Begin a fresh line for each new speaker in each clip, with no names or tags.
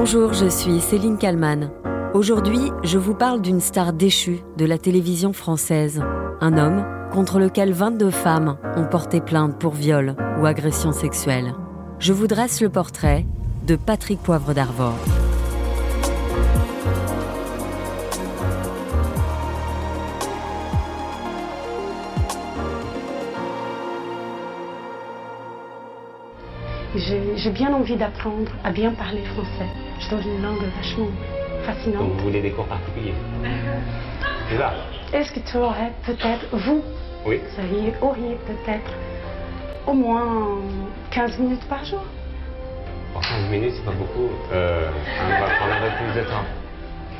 Bonjour, je suis Céline Kalman. Aujourd'hui, je vous parle d'une star déchue de la télévision française. Un homme contre lequel 22 femmes ont porté plainte pour viol ou agression sexuelle. Je vous dresse le portrait de Patrick Poivre d'Arvor.
J'ai bien envie d'apprendre à bien parler français. Trouve une langue vachement fascinante.
Donc vous voulez des cours particuliers C'est ça
Est-ce que tu aurais peut-être, vous,
Oui.
vous auriez peut-être au moins 15 minutes par jour
Pour 15 minutes, c'est pas beaucoup. Euh, on va prendre un peu plus de temps.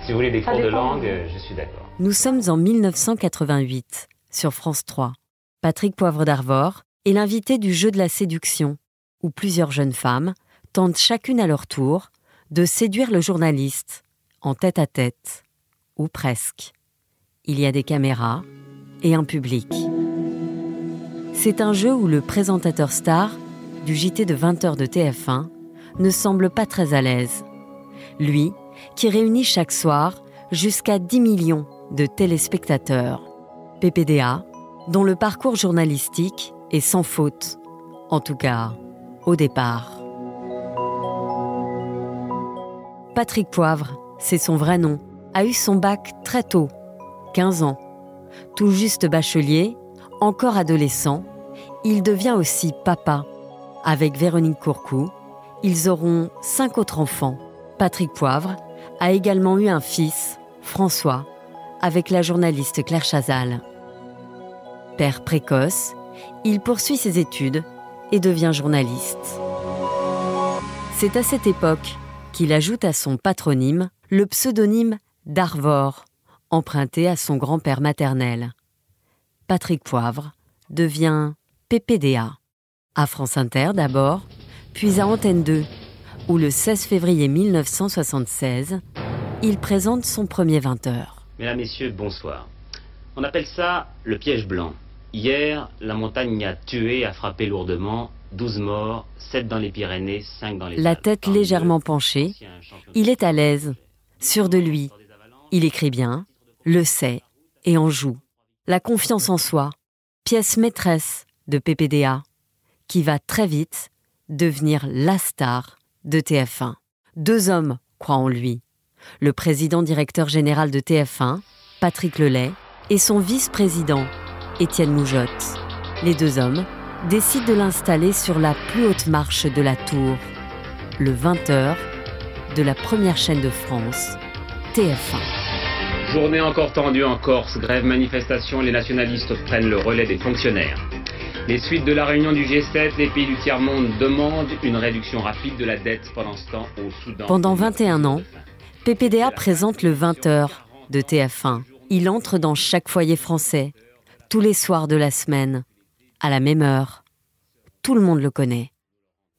Si vous voulez des
Ça
cours de langue, euh, je suis d'accord.
Nous sommes en 1988 sur France 3. Patrick Poivre d'Arvor est l'invité du jeu de la séduction, où plusieurs jeunes femmes tentent chacune à leur tour de séduire le journaliste en tête à tête, ou presque. Il y a des caméras et un public. C'est un jeu où le présentateur star du JT de 20h de TF1 ne semble pas très à l'aise. Lui, qui réunit chaque soir jusqu'à 10 millions de téléspectateurs. PPDA, dont le parcours journalistique est sans faute, en tout cas au départ. Patrick Poivre, c'est son vrai nom, a eu son bac très tôt, 15 ans. Tout juste bachelier, encore adolescent, il devient aussi papa. Avec Véronique Courcou, ils auront cinq autres enfants. Patrick Poivre a également eu un fils, François, avec la journaliste Claire Chazal. Père précoce, il poursuit ses études et devient journaliste. C'est à cette époque qu'il ajoute à son patronyme le pseudonyme d'Arvor, emprunté à son grand-père maternel. Patrick Poivre devient PPDA. À France Inter d'abord, puis à Antenne 2, où le 16 février 1976, il présente son premier 20h.
Mesdames, Messieurs, bonsoir. On appelle ça le piège blanc. Hier, la montagne a tué, a frappé lourdement. 12 morts, 7 dans les Pyrénées, 5 dans les
La tête légèrement penchée, il est à l'aise, sûr de lui. Il écrit bien, le sait et en joue. La confiance en soi, pièce maîtresse de PPDA, qui va très vite devenir la star de TF1. Deux hommes croient en lui. Le président directeur général de TF1, Patrick Lelay, et son vice-président, Étienne Moujotte. Les deux hommes décident de l'installer sur la plus haute marche de la tour, le 20h de la première chaîne de France, TF1.
Journée encore tendue en Corse, grève, manifestation, les nationalistes prennent le relais des fonctionnaires. Les suites de la réunion du G7, les pays du tiers-monde demandent une réduction rapide de la dette pendant ce temps au Soudan.
Pendant 21 ans, PPDA présente le 20h de TF1. Il entre dans chaque foyer français, tous les soirs de la semaine, à la même heure. Tout le monde le connaît.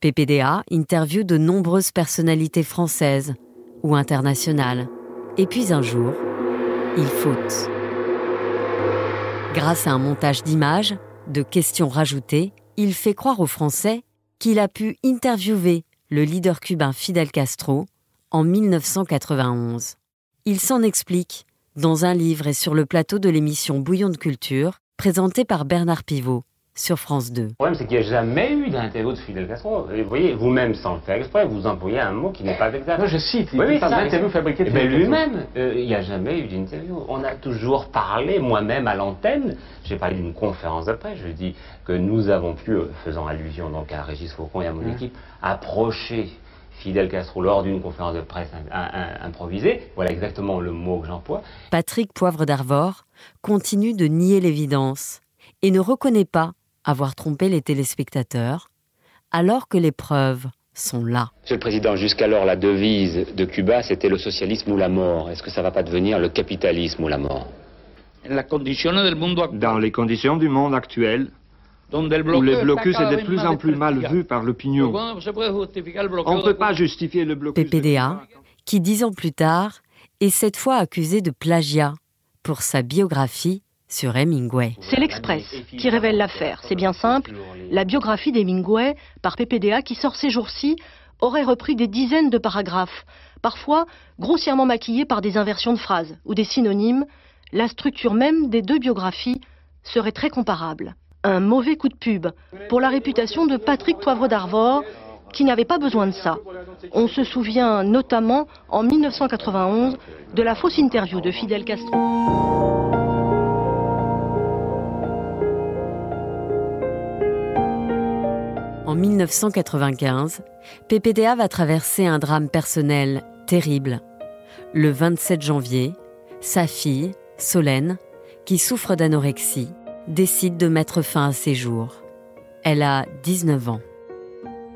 PPDA interviewe de nombreuses personnalités françaises ou internationales. Et puis un jour, il faute. Grâce à un montage d'images, de questions rajoutées, il fait croire aux Français qu'il a pu interviewer le leader cubain Fidel Castro en 1991. Il s'en explique dans un livre et sur le plateau de l'émission Bouillon de culture, présenté par Bernard Pivot sur France 2.
Le problème, c'est qu'il n'y a jamais eu d'interview de Fidel Castro. Et vous voyez, vous-même, sans le faire exprès, vous employez un mot qui n'est pas exact.
Non, je cite, il
Oui, oui,
parle
ça,
d'interview
mais-
fabriquée de
Eh ben,
Fidel Castro.
lui-même, euh, il n'y a jamais eu d'interview. On a toujours parlé, moi-même à l'antenne, j'ai parlé d'une conférence de presse, je dis que nous avons pu, euh, faisant allusion donc à Régis Faucon et à mon équipe, approcher Fidel Castro lors d'une conférence de presse improvisée. Voilà exactement le mot que j'emploie.
Patrick Poivre d'Arvor continue de nier l'évidence et ne reconnaît pas avoir trompé les téléspectateurs, alors que les preuves sont là.
Monsieur le Président, jusqu'alors la devise de Cuba, c'était le socialisme ou la mort. Est-ce que ça va pas devenir le capitalisme ou la mort?
Dans les conditions du monde actuel, où le blocus est de plus en plus mal vu par l'opinion,
¿Cómo se puede justificar el bloqueo
on ne peut pas justifier le blocus.
PPDA, qui dix ans plus tard est cette fois accusé de plagiat pour sa biographie
C'est l'Express qui révèle l'affaire. C'est bien simple. La biographie d'Hemingway par PPDA qui sort ces jours-ci
aurait repris des dizaines de paragraphes, parfois grossièrement maquillés par des inversions de phrases ou des synonymes, la structure même des deux biographies serait très comparable. Un mauvais coup de pub pour la réputation de Patrick Poivre d'Arvor, qui n'avait pas besoin de ça. On se souvient notamment en 1991 de la fausse interview de Fidel Castro.
En 1995, PPDA va traverser un drame personnel terrible. Le 27 janvier, sa fille, Solène, qui souffre d'anorexie, décide de mettre fin à ses jours. Elle a 19 ans.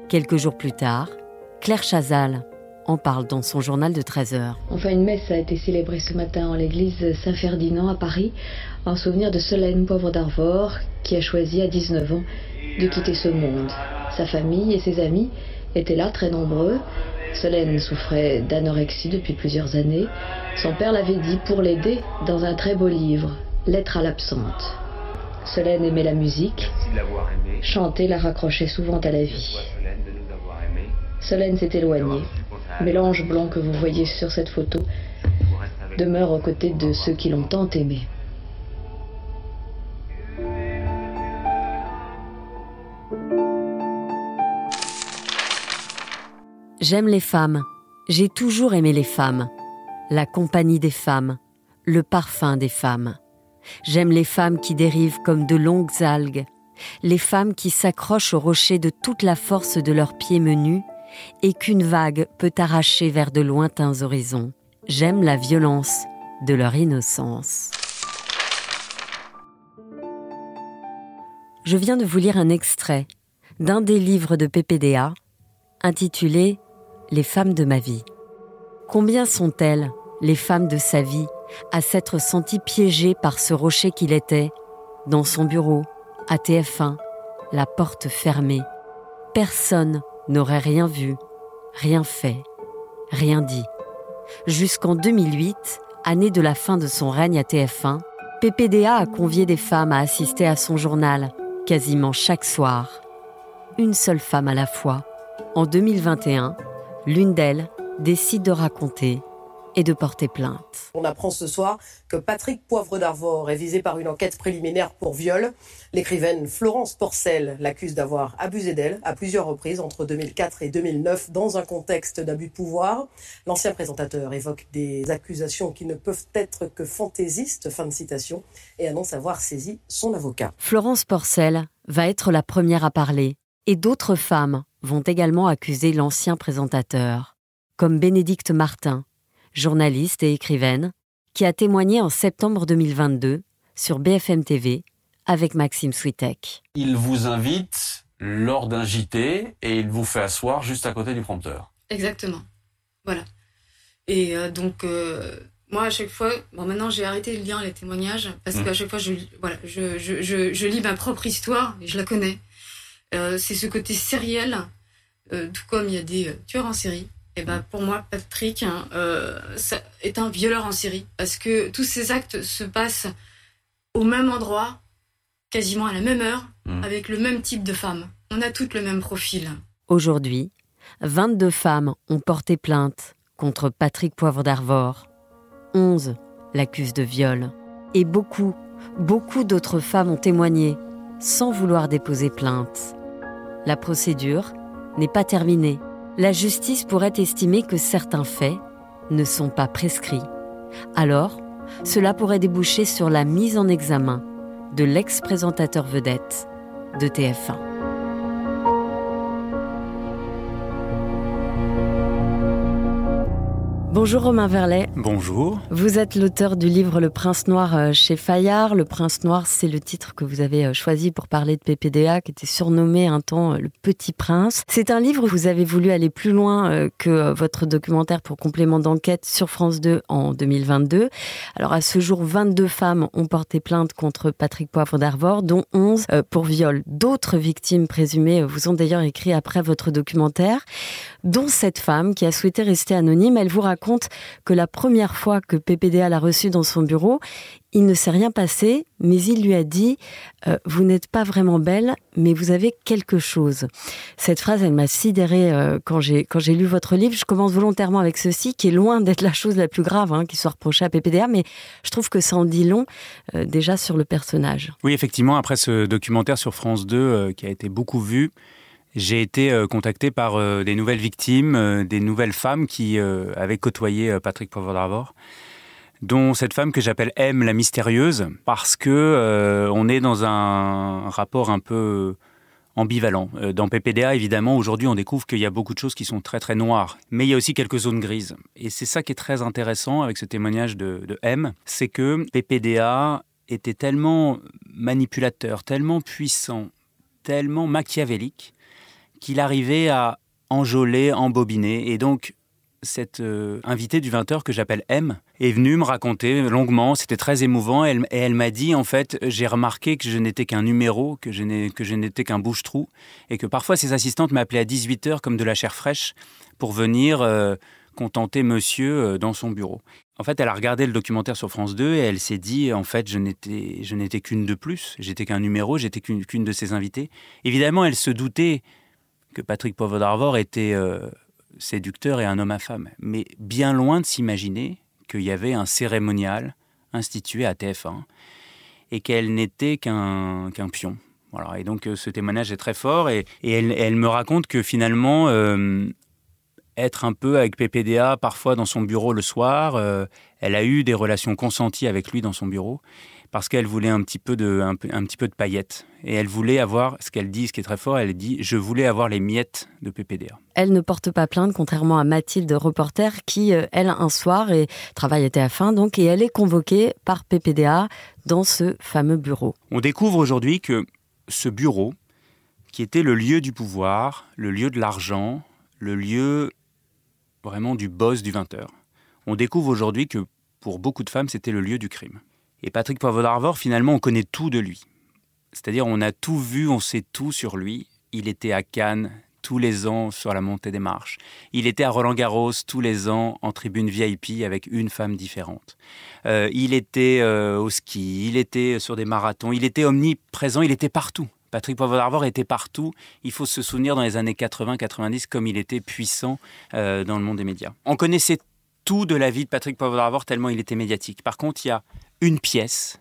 Quelques jours plus tard, Claire Chazal en parle dans son journal de 13 heures.
Enfin, une messe a été célébrée ce matin en l'église Saint-Ferdinand à Paris en souvenir de Solène Pauvre d'Arvor qui a choisi à 19 ans de quitter ce monde. Sa famille et ses amis étaient là très nombreux. Solène souffrait d'anorexie depuis plusieurs années. Son père l'avait dit pour l'aider dans un très beau livre, Lettre à l'absente. Solène aimait la musique. Chanter la raccrochait souvent à la vie. Solène s'est éloignée. Mais l'ange blanc que vous voyez sur cette photo demeure aux côtés de ceux qui l'ont tant aimé.
J'aime les femmes. J'ai toujours aimé les femmes. La compagnie des femmes. Le parfum des femmes. J'aime les femmes qui dérivent comme de longues algues. Les femmes qui s'accrochent au rocher de toute la force de leurs pieds menus et qu'une vague peut arracher vers de lointains horizons. J'aime la violence de leur innocence. Je viens de vous lire un extrait d'un des livres de PPDA intitulé Les femmes de ma vie. Combien sont-elles, les femmes de sa vie, à s'être senties piégées par ce rocher qu'il était, dans son bureau, à TF1, la porte fermée. Personne n'aurait rien vu, rien fait, rien dit. Jusqu'en 2008, année de la fin de son règne à TF1, PPDA a convié des femmes à assister à son journal, quasiment chaque soir. Une seule femme à la fois. En 2021, l'une d'elles décide de raconter et de porter plainte.
On apprend ce soir que Patrick Poivre d'Arvor est visé par une enquête préliminaire pour viol. L'écrivaine Florence Porcel l'accuse d'avoir abusé d'elle à plusieurs reprises entre 2004 et 2009 dans un contexte d'abus de pouvoir. L'ancien présentateur évoque des accusations qui ne peuvent être que fantaisistes, fin de citation, et annonce avoir saisi son avocat.
Florence Porcel va être la première à parler et d'autres femmes vont également accuser l'ancien présentateur, comme Bénédicte Martin, journaliste et écrivaine, qui a témoigné en septembre 2022 sur BFM TV avec Maxime Switek.
Il vous invite lors d'un JT et il vous fait asseoir juste à côté du prompteur.
Exactement. Voilà. Et euh, donc, euh, moi, à chaque fois, bon, maintenant j'ai arrêté de lire les témoignages parce mmh. qu'à chaque fois, je, voilà, je, je, je, je, lis ma propre histoire et je la connais. Euh, c'est ce côté sériel, tout comme il y a des tueurs en série et eh ben pour moi, Patrick hein, euh, est un violeur en série parce que tous ces actes se passent au même endroit, quasiment à la même heure, mmh. avec le même type de femme. On a toutes le même profil.
Aujourd'hui, 22 femmes ont porté plainte contre Patrick Poivre d'Arvor. 11 l'accusent de viol. Et beaucoup, beaucoup d'autres femmes ont témoigné sans vouloir déposer plainte. La procédure n'est pas terminée la justice pourrait estimer que certains faits ne sont pas prescrits. Alors, cela pourrait déboucher sur la mise en examen de l'ex-présentateur vedette de TF1. Bonjour Romain Verlet.
Bonjour.
Vous êtes l'auteur du livre Le Prince Noir euh, chez Fayard. Le Prince Noir, c'est le titre que vous avez euh, choisi pour parler de PPDA, qui était surnommé un temps euh, le Petit Prince. C'est un livre où vous avez voulu aller plus loin que votre documentaire pour complément d'enquête sur France 2 en 2022. Alors à ce jour, 22 femmes ont porté plainte contre Patrick Poivre d'Arvor, dont 11 pour viol. D'autres victimes présumées vous ont d'ailleurs écrit après votre documentaire. Dont cette femme qui a souhaité rester anonyme. Elle vous raconte que la première fois que PPDA l'a reçue dans son bureau, il ne s'est rien passé, mais il lui a dit euh, Vous n'êtes pas vraiment belle, mais vous avez quelque chose. Cette phrase, elle m'a sidérée euh, quand j'ai lu votre livre. Je commence volontairement avec ceci, qui est loin d'être la chose la plus grave hein, qui soit reprochée à PPDA, mais je trouve que ça en dit long euh, déjà sur le personnage.
Oui, effectivement, après ce documentaire sur France 2 qui a été beaucoup vu, j'ai été contacté par des nouvelles victimes, des nouvelles femmes qui avaient côtoyé Patrick Poivre d'Arvor dont cette femme que j'appelle M la mystérieuse, parce que euh, on est dans un rapport un peu ambivalent. Euh, dans PPDA, évidemment, aujourd'hui, on découvre qu'il y a beaucoup de choses qui sont très très noires, mais il y a aussi quelques zones grises. Et c'est ça qui est très intéressant avec ce témoignage de M, c'est que PPDA était tellement manipulateur, tellement puissant, tellement machiavélique, qu'il arrivait à enjôler, embobiner, et donc cette euh, invitée du 20h que j'appelle M est venue me raconter longuement, c'était très émouvant, et elle, m'a dit en fait, j'ai remarqué que je n'étais qu'un numéro, que je n'étais qu'un bouche-trou, et que parfois ses assistantes m'appelaient à 18h comme de la chair fraîche pour venir euh, contenter monsieur euh, dans son bureau. En fait, elle a regardé le documentaire sur France 2 et elle s'est dit, en fait, je n'étais, qu'une de plus, j'étais qu'un numéro, j'étais qu'une, de ses invitées. Évidemment, elle se doutait que Patrick Poivre était séducteur et un homme à femme. Mais bien loin de s'imaginer qu'il y avait un cérémonial institué à TF1 et qu'elle n'était qu'un pion. Voilà. Et donc euh, ce témoignage est très fort et, elle, me raconte que finalement, euh, être un peu avec PPDA parfois dans son bureau le soir, euh, elle a eu des relations consenties avec lui dans son bureau parce qu'elle voulait un petit peu de un, petit peu de paillettes et elle voulait avoir ce qu'elle dit, ce qui est très fort. Elle dit je voulais avoir les miettes de PPDA.
Elle ne porte pas plainte, contrairement à Mathilde, reporter, qui euh, elle un soir et travaille à TF1 donc et elle est convoquée par PPDA dans ce fameux bureau.
On découvre aujourd'hui que ce bureau, qui était le lieu du pouvoir, le lieu de l'argent, le lieu vraiment du boss du 20h. On découvre aujourd'hui que pour beaucoup de femmes, c'était le lieu du crime. Et Patrick Poivre d'Arvor, finalement, on connaît tout de lui. C'est-à-dire, on a tout vu, on sait tout sur lui. Il était à Cannes tous les ans sur la montée des marches. Il était à Roland Garros tous les ans en tribune VIP avec une femme différente. Euh, il était euh, au ski, il était sur des marathons, il était omniprésent, il était partout. Patrick Poivre d'Arvor était partout. Il faut se souvenir dans les années 80-90 comme il était puissant euh, dans le monde des médias. On connaissait tout de la vie de Patrick Poivre d'Arvor tellement il était médiatique. Par contre, il y a une pièce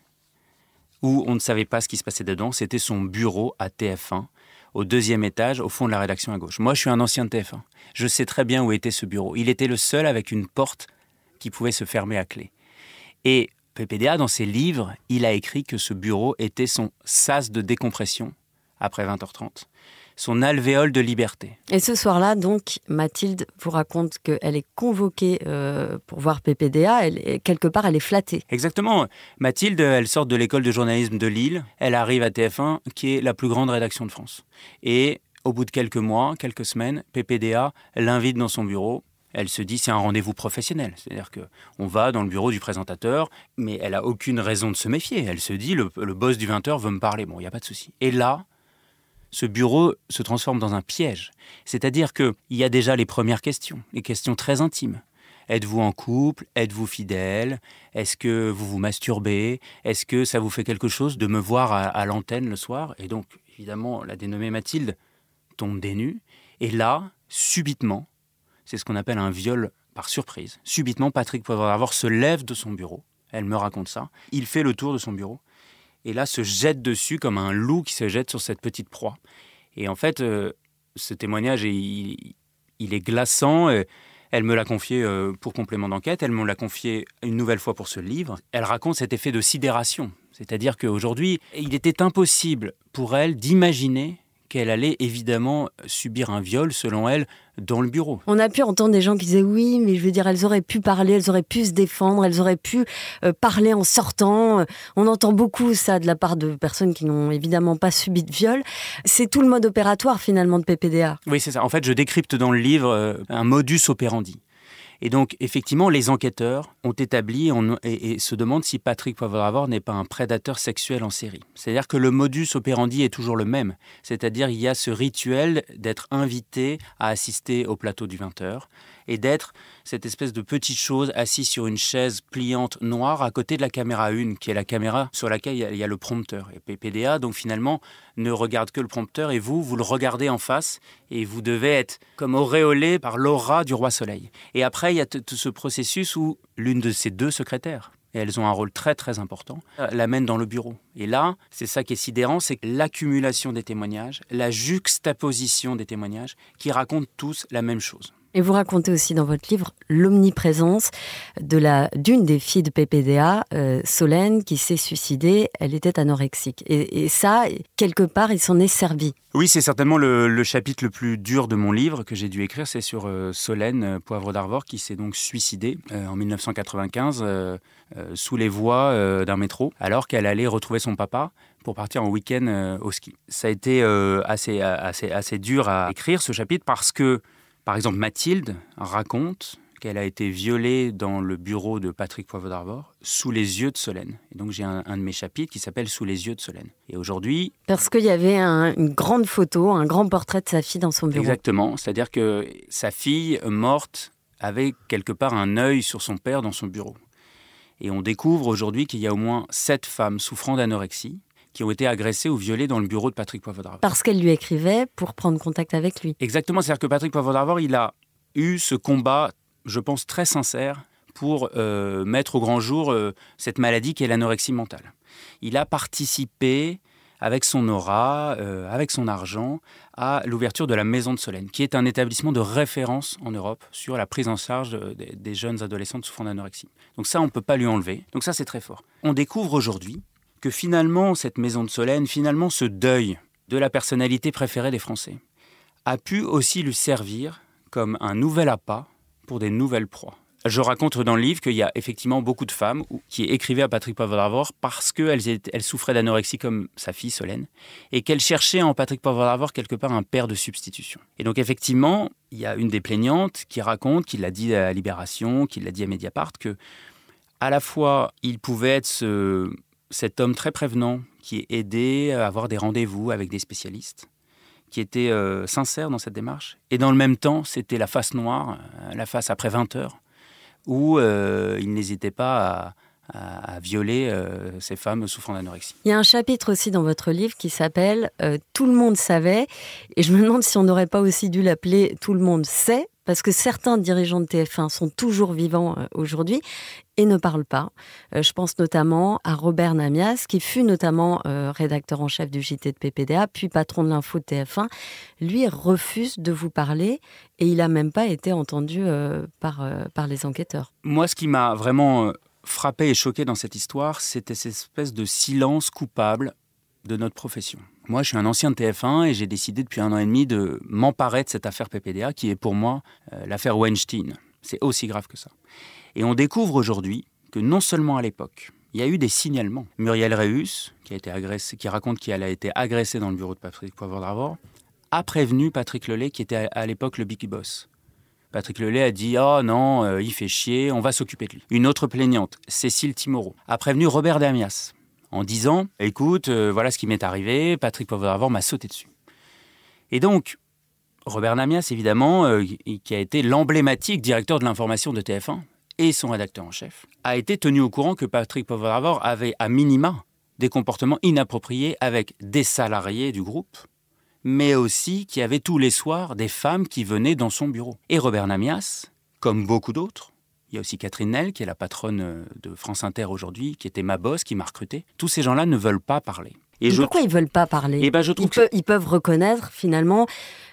où on ne savait pas ce qui se passait dedans. C'était son bureau à TF1, au deuxième étage, au fond de la rédaction à gauche. Moi, je suis un ancien de TF1. Je sais très bien où était ce bureau. Il était le seul avec une porte qui pouvait se fermer à clé. Et PPDA, dans ses livres, il a écrit que ce bureau était son sas de décompression après 20h30 son alvéole de liberté.
Et ce soir-là, donc, Mathilde vous raconte qu'elle est convoquée euh, pour voir PPDA. Elle, quelque part, elle est flattée.
Exactement. Mathilde, elle sort de l'école de journalisme de Lille. Elle arrive à TF1, qui est la plus grande rédaction de France. Et au bout de quelques mois, quelques semaines, PPDA l'invite dans son bureau. Elle se dit c'est un rendez-vous professionnel, c'est-à-dire que on va dans le bureau du présentateur, mais elle a aucune raison de se méfier. Elle se dit le, le boss du 20h veut me parler, bon il n'y a pas de souci. Et là, ce bureau se transforme dans un piège. C'est-à-dire qu'il y a déjà les premières questions, les questions très intimes. Êtes-vous en couple? Êtes-vous fidèle? Est-ce que vous vous masturbez? Est-ce que ça vous fait quelque chose de me voir à, l'antenne le soir? Et donc, évidemment, la dénommée Mathilde tombe des nues. Et là, subitement, c'est ce qu'on appelle un viol par surprise. Subitement, Patrick Poivre d'Arvor se lève de son bureau. Elle me raconte ça. Il fait le tour de son bureau et là se jette dessus comme un loup qui se jette sur cette petite proie. Et en fait, euh, ce témoignage, il, est glaçant. elle me l'a confié euh, pour complément d'enquête, elle me l'a confié une nouvelle fois pour ce livre. Elle raconte cet effet de sidération. C'est-à-dire qu'aujourd'hui, il était impossible pour elle d'imaginer qu'elle allait évidemment subir un viol, selon elle, dans le bureau.
On a pu entendre des gens qui disaient oui, mais je veux dire, elles auraient pu parler, elles auraient pu se défendre, elles auraient pu euh, parler en sortant. On entend beaucoup ça de la part de personnes qui n'ont évidemment pas subi de viol. C'est tout le mode opératoire finalement de PPDA.
Oui, c'est ça. En fait, je décrypte dans le livre euh, un modus operandi. Et donc, effectivement, les enquêteurs ont établi et, se demandent si Patrick Poivre n'est pas un prédateur sexuel en série. C'est-à-dire que le modus operandi est toujours le même. C'est-à-dire, il y a ce rituel d'être invité à assister au plateau du 20h et d'être cette espèce de petite chose assise sur une chaise pliante noire à côté de la caméra 1, qui est la caméra sur laquelle il y a, le prompteur. Et PPDA, donc finalement, ne regarde que le prompteur et vous, vous le regardez en face et vous devez être comme auréolé par l'aura du roi soleil. Et après, il y a tout ce processus où l'une de ces deux secrétaires, et elles ont un rôle très très important, euh, l'amène dans le bureau. Et là, c'est ça qui est sidérant, c'est l'accumulation des témoignages, la juxtaposition des témoignages qui racontent tous la même chose.
Et vous racontez aussi dans votre livre l'omniprésence de la d'une des filles de PPDA, euh, Solène, qui s'est suicidée. Elle était anorexique. Et, ça, quelque part, il s'en est servi.
Oui, c'est certainement le, chapitre le plus dur de mon livre que j'ai dû écrire. C'est sur euh, Solène euh, Poivre d'Arvor qui s'est donc suicidée en 1995 sous les voies d'un métro, alors qu'elle allait retrouver son papa pour partir en week-end au ski. Ça a été assez, assez, assez dur à écrire ce chapitre parce que par exemple, Mathilde raconte qu'elle a été violée dans le bureau de Patrick Poivre d'Arvor sous les yeux de Solène. Et donc j'ai un, de mes chapitres qui s'appelle Sous les yeux de Solène. Et aujourd'hui...
Parce qu'il y avait une grande photo, un grand portrait de sa fille dans son bureau.
Exactement, c'est-à-dire que sa fille morte avait quelque part un œil sur son père dans son bureau. Et on découvre aujourd'hui qu'il y a au moins sept femmes souffrant d'anorexie qui ont été agressés ou violés dans le bureau de Patrick Poivre d'Arvor.
Parce qu'elle lui écrivait pour prendre contact avec lui.
Exactement, c'est-à-dire que Patrick Poivre d'Arvor, il a eu ce combat, je pense, très sincère pour euh, mettre au grand jour euh, cette maladie qui est l'anorexie mentale. Il a participé avec son aura, euh, avec son argent, à l'ouverture de la Maison de Solène, qui est un établissement de référence en Europe sur la prise en charge des, des jeunes adolescentes souffrant d'anorexie. Donc ça, on ne peut pas lui enlever. Donc ça, c'est très fort. On découvre aujourd'hui que finalement, cette maison de Solène, finalement, ce deuil de la personnalité préférée des Français, a pu aussi lui servir comme un nouvel appât pour des nouvelles proies. Je raconte dans le livre qu'il y a effectivement beaucoup de femmes qui écrivaient à Patrick Poivre parce qu'elles elles souffraient d'anorexie comme sa fille Solène et qu'elles cherchaient en Patrick Poivre quelque part un père de substitution. Et donc effectivement, il y a une des plaignantes qui raconte, qui l'a dit à Libération, qui l'a dit à Mediapart, que à la fois il pouvait être ce, cet homme très prévenant qui aidé à avoir des rendez-vous avec des spécialistes, qui était euh, sincère dans cette démarche. Et dans le même temps, c'était la face noire, euh, la face après 20 heures, où euh, il n'hésitait pas à, violer ces femmes souffrant d'anorexie.
Il y a un chapitre aussi dans votre livre qui s'appelle Tout le monde savait, et je me demande si on n'aurait pas aussi dû l'appeler Tout le monde sait, parce que certains dirigeants de TF1 sont toujours vivants euh, aujourd'hui et ne parlent pas. Euh, je pense notamment à Robert Namias, qui fut notamment euh, rédacteur en chef du JT de PPDA, puis patron de l'info de TF1. Lui refuse de vous parler et il n'a même pas été entendu par, par les enquêteurs.
Moi, ce qui m'a vraiment frappé et choqué dans cette histoire, c'était cette espèce de silence coupable de notre profession. Moi, je suis un ancien de TF1 et j'ai décidé depuis un an et demi de m'emparer de cette affaire PPDA qui est pour moi euh, l'affaire Weinstein. C'est aussi grave que ça. Et on découvre aujourd'hui que non seulement à l'époque, il y a eu des signalements. Muriel Reus, qui, a été qui raconte qu'elle a été agressée dans le bureau de Patrick Poivre d'Arvor, a prévenu Patrick Lelay, qui était à, l'époque le big boss. Patrick Lelay a dit Oh non, euh, il fait chier, on va s'occuper de lui. Une autre plaignante, Cécile Timoro, a prévenu Robert Damias, en disant Écoute, euh, voilà ce qui m'est arrivé, Patrick Poivre m'a sauté dessus. Et donc, Robert Namias, évidemment, euh, qui a été l'emblématique directeur de l'information de TF1 et son rédacteur en chef, a été tenu au courant que Patrick Poivre avait à minima des comportements inappropriés avec des salariés du groupe, mais aussi qu'il y avait tous les soirs des femmes qui venaient dans son bureau. Et Robert Namias, comme beaucoup d'autres, il y a aussi Catherine Nel, qui est la patronne euh, de France Inter aujourd'hui, qui était ma boss, qui m'a recruté. Tous ces gens-là ne veulent pas parler.
Et pourquoi ils veulent pas parler
Et eh ben je trouve
ils, peuvent reconnaître finalement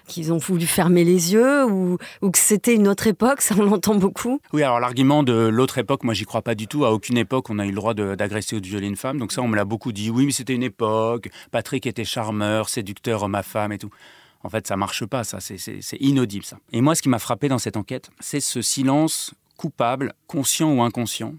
qu'ils ont voulu fermer les yeux ou, ou que c'était une autre époque, ça on l'entend beaucoup.
Oui, alors l'argument de l'autre époque, moi j'y crois pas du tout. À aucune époque on a eu le droit d'agresser ou de violer une femme. Donc ça on me l'a beaucoup dit. Oui, mais c'était une époque. Patrick était charmeur, séducteur, homme à femme et tout. En fait, ça marche pas, ça, c'est inaudible, ça. Et moi, ce qui m'a frappé dans cette enquête, c'est ce silence coupable, conscient ou inconscient,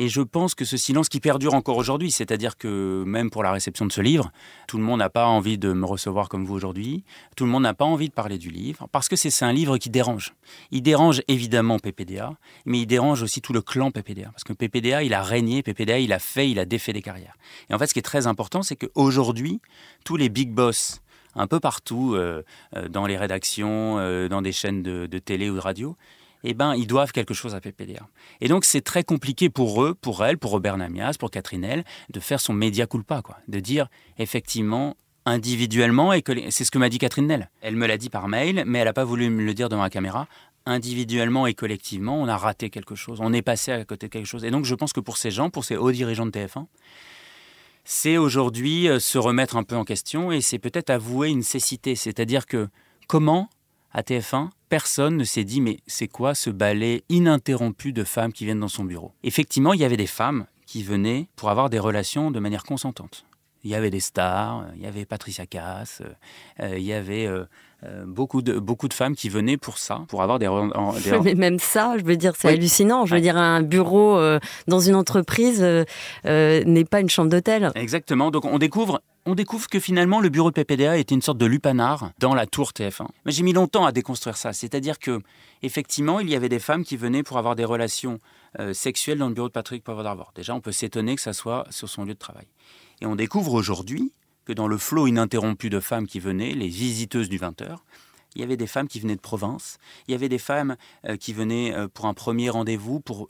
Et je pense que ce silence qui perdure encore aujourd'hui, c'est-à-dire que même pour la réception de ce livre, tout le monde n'a pas envie de me recevoir comme vous aujourd'hui, tout le monde n'a pas envie de parler du livre, parce que c'est un livre qui dérange. Il dérange évidemment PPDA, mais il dérange aussi tout le clan PPDA, parce que PPDA, il a régné, PPDA, il a fait, il a défait des carrières. Et en fait, ce qui est très important, c'est qu'aujourd'hui, tous les big boss, un peu partout, euh, euh, dans les rédactions, euh, dans des chaînes de, de télé ou de radio, eh ben, ils doivent quelque chose à PPDA. Et donc, c'est très compliqué pour eux, pour elle, pour Robert Namias, pour Catherine L, de faire son média culpa, quoi. De dire, effectivement, individuellement, et c'est ce que m'a dit Catherine Nell. Elle me l'a dit par mail, mais elle n'a pas voulu me le dire devant la caméra. Individuellement et collectivement, on a raté quelque chose, on est passé à côté de quelque chose. Et donc, je pense que pour ces gens, pour ces hauts dirigeants de TF1, c'est aujourd'hui euh, se remettre un peu en question et c'est peut-être avouer une cécité. C'est-à-dire que comment, à TF1, personne ne s'est dit mais c'est quoi ce ballet ininterrompu de femmes qui viennent dans son bureau? Effectivement, il y avait des femmes qui venaient pour avoir des relations de manière consentante. Il y avait des stars, il y avait Patricia Cass, euh, il y avait euh, euh, beaucoup, de, beaucoup de femmes qui venaient pour ça, pour avoir des... des...
Mais même ça, je veux dire, c'est oui. hallucinant. Je veux dire, un bureau dans une entreprise n'est pas une chambre d'hôtel.
Exactement. Donc on découvre on découvre que finalement le bureau de PPDA était une sorte de lupanar dans la tour TF1. Mais j'ai mis longtemps à déconstruire ça. C'est-à-dire que effectivement, il y avait des femmes qui venaient pour avoir des relations euh, sexuelles dans le bureau de Patrick Poivre d'Arvor. Déjà, on peut s'étonner que ça soit sur son lieu de travail. Et on découvre aujourd'hui que dans le flot ininterrompu de femmes qui venaient, les visiteuses du 20h, il y avait des femmes qui venaient de province, il y avait des femmes euh, qui venaient euh, pour un premier rendez-vous, pour,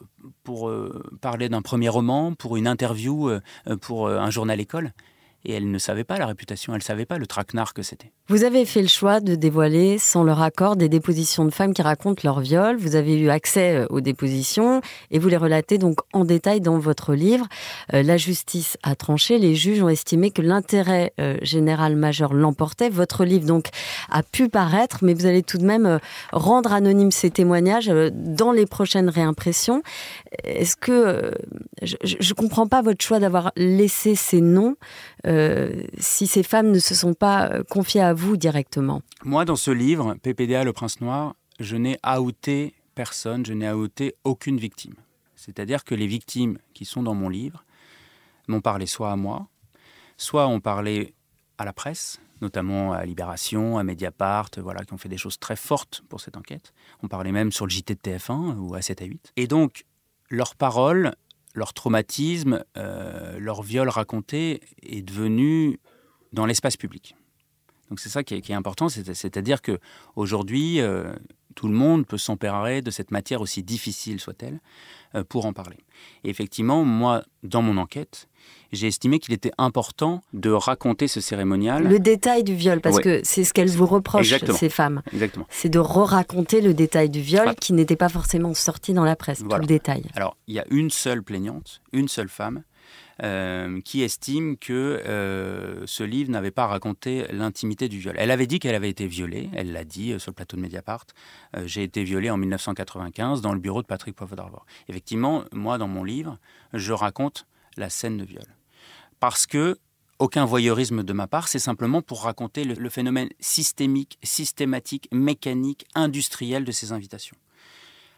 parler d'un premier roman, pour une interview, pour un journal école. Et elle ne savait pas la réputation, elle ne savait pas le traquenard que c'était.
Vous avez fait le choix de dévoiler, sans leur accord, des dépositions de femmes qui racontent leur viol. Vous avez eu accès aux dépositions et vous les relatez donc en détail dans votre livre. Euh, la justice a tranché, les juges ont estimé que l'intérêt euh, général majeur l'emportait. Votre livre donc a pu paraître, mais vous allez tout de même euh, rendre anonymes ces témoignages dans les prochaines réimpressions. Est-ce que je ne comprends pas votre choix d'avoir laissé ces noms euh, si ces femmes ne se sont pas confiées à vous directement
Moi, dans ce livre, PPDA, le prince noir, je n'ai outé personne, je n'ai outé aucune victime. C'est-à-dire que les victimes qui sont dans mon livre m'ont parlé soit à moi, soit ont parlé à la presse, notamment à Libération, à Mediapart, voilà, qui ont fait des choses très fortes pour cette enquête. On parlait même sur le JT de TF1 ou à 7 à 8. Et donc, leurs paroles leur traumatisme, euh, leur viol raconté est devenu dans l'espace public. Donc c'est ça qui est, important, c'est-à-dire que aujourd'hui, euh, tout le monde peut s'emparer de cette matière aussi difficile soit-elle euh, pour en parler. Et effectivement, moi, dans mon enquête, j'ai estimé qu'il était important de raconter ce cérémonial.
Le détail du viol, parce ouais. que c'est ce qu'elles vous reprochent,
Exactement.
ces femmes.
Exactement.
C'est de re-raconter le détail du viol qui n'était pas forcément sorti dans la presse,
voilà.
tout le détail.
Alors, il y a une seule plaignante, une seule femme, euh, qui estime que euh, ce livre n'avait pas raconté l'intimité du viol. Elle avait dit qu'elle avait été violée, elle l'a dit euh, sur le plateau de Mediapart. J'ai été violée en 1995 dans le bureau de Patrick Poivre d'Arvor. Effectivement, moi, dans mon livre, je raconte la scène de viol. Parce que aucun voyeurisme de ma part, c'est simplement pour raconter le, le, phénomène systémique, systématique, mécanique, industriel de ces invitations.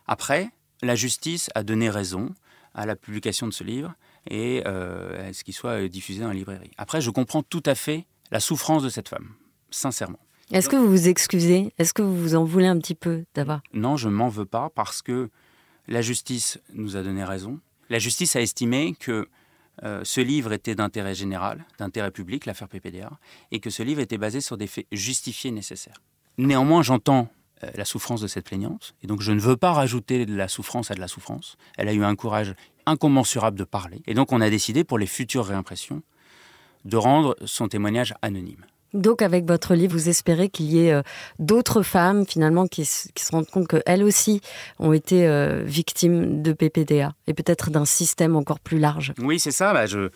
Après, la justice a donné raison à la publication de ce livre et euh, à ce qu'il soit diffusé dans la librairie. Après, je comprends tout à fait la souffrance de cette femme, sincèrement.
Est-ce que vous vous excusez? Est-ce que vous vous en voulez un petit peu d'avoir
Non, je m'en veux pas parce que la justice nous a donné raison. La justice a estimé que euh, ce livre était d'intérêt général, d'intérêt public, l'affaire PPDA, et que ce livre était basé sur des faits justifiés nécessaires. Néanmoins, j'entends euh, la souffrance de cette plaignante, et donc je ne veux pas rajouter de la souffrance à de la souffrance. Elle a eu un courage incommensurable de parler, et donc on a décidé pour les futures réimpressions de rendre son témoignage anonyme.
Donc, avec votre livre, vous espérez qu'il y ait euh, d'autres femmes, finalement, qui, se rendent compte qu'elles aussi ont été euh, victimes de PPDA et peut-être d'un système encore plus large.
Oui, c'est ça. Bah, je,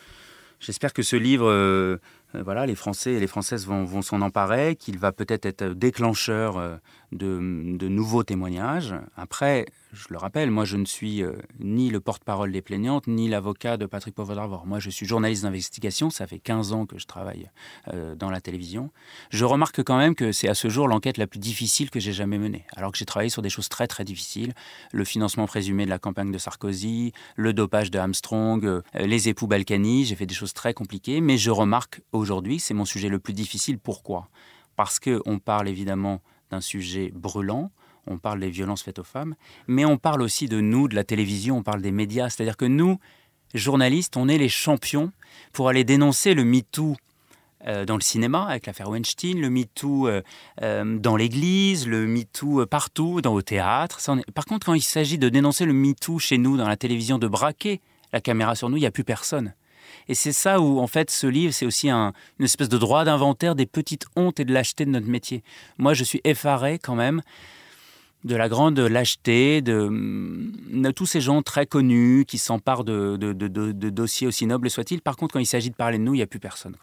j'espère que ce livre, euh, voilà, les Français et les Françaises vont, vont s'en emparer, qu'il va peut-être être déclencheur de, nouveaux témoignages. Après, je le rappelle, moi je ne suis euh, ni le porte-parole des plaignantes, ni l'avocat de Patrick Poivre Moi je suis journaliste d'investigation, ça fait 15 ans que je travaille euh, dans la télévision. Je remarque quand même que c'est à ce jour l'enquête la plus difficile que j'ai jamais menée, alors que j'ai travaillé sur des choses très très difficiles. Le financement présumé de la campagne de Sarkozy, le dopage de Armstrong, euh, les époux Balkany, j'ai fait des choses très compliquées, mais je remarque aujourd'hui, c'est mon sujet le plus difficile. Pourquoi? Parce qu'on parle évidemment d'un sujet brûlant, on parle des violences faites aux femmes, mais on parle aussi de nous, de la télévision, on parle des médias. C'est-à-dire que nous, journalistes, on est les champions pour aller dénoncer le MeToo euh, dans le cinéma avec l'affaire Weinstein, le MeToo euh, euh, dans l'église, le MeToo partout, dans au théâtre. Par contre, quand il s'agit de dénoncer le MeToo chez nous, dans la télévision, de braquer la caméra sur nous, il n'y a plus personne. Et c'est ça où, en fait, ce livre, c'est aussi une espèce de droit d'inventaire des petites hontes et de lâcheté de notre métier. Moi, je suis effaré quand même de la grande lâcheté de, tous ces gens très connus qui s'emparent de, dossiers aussi nobles soient-ils. Par contre, quand il s'agit de parler de nous, il n'y a plus personne.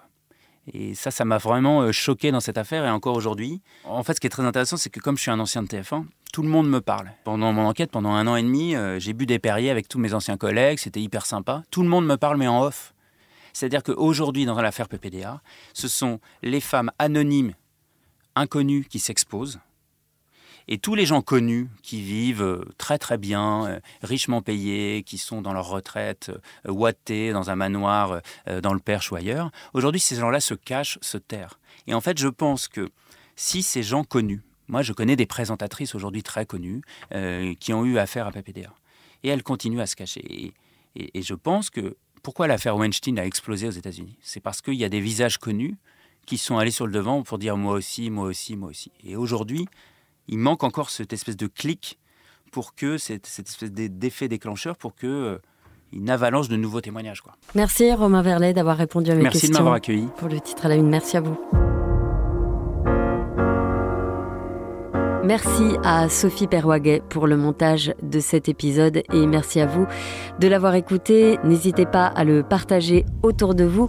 Et ça, ça m'a vraiment euh, choqué dans cette affaire et encore aujourd'hui. En fait, ce qui est très intéressant, c'est que comme je suis un ancien de TF1, tout le monde me parle. Pendant mon enquête, pendant un an et demi, euh, j'ai bu des Perriers avec tous mes anciens collègues, c'était hyper sympa. Tout le monde me parle, mais en off. C'est-à-dire qu'aujourd'hui, dans l'affaire PPDA, ce sont les femmes anonymes, inconnues, qui s'exposent. Et tous les gens connus qui vivent euh, très très bien, euh, richement payés, qui sont dans leur retraite, euh, ouatés dans un manoir dans le Perche ou ailleurs, aujourd'hui ces gens-là se cachent, se terrent. Et en fait, je pense que si ces gens connus, moi je connais des présentatrices aujourd'hui très connues qui ont eu affaire à PPDA, et elles continuent à se cacher. et je pense que pourquoi l'affaire Weinstein a explosé aux États-Unis? C'est parce qu'il y a des visages connus qui sont allés sur le devant pour dire moi aussi, moi aussi, moi aussi. Et aujourd'hui, il manque encore cette espèce de clic pour que cette, espèce d'effet déclencheur pour que euh, une avalanche de nouveaux témoignages. Quoi.
Merci Romain Verlet d'avoir répondu à mes
questions.
Merci
de m'avoir accueilli.
Pour le titre à la une, merci à vous. Merci à Sophie Perwaguet pour le montage de cet épisode et merci à vous de l'avoir écouté. N'hésitez pas à le partager autour de vous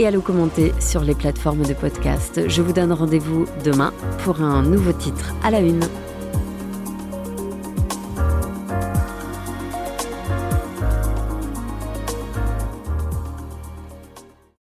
et à le commenter sur les plateformes de podcast. Je vous donne rendez-vous demain pour un nouveau titre à la une.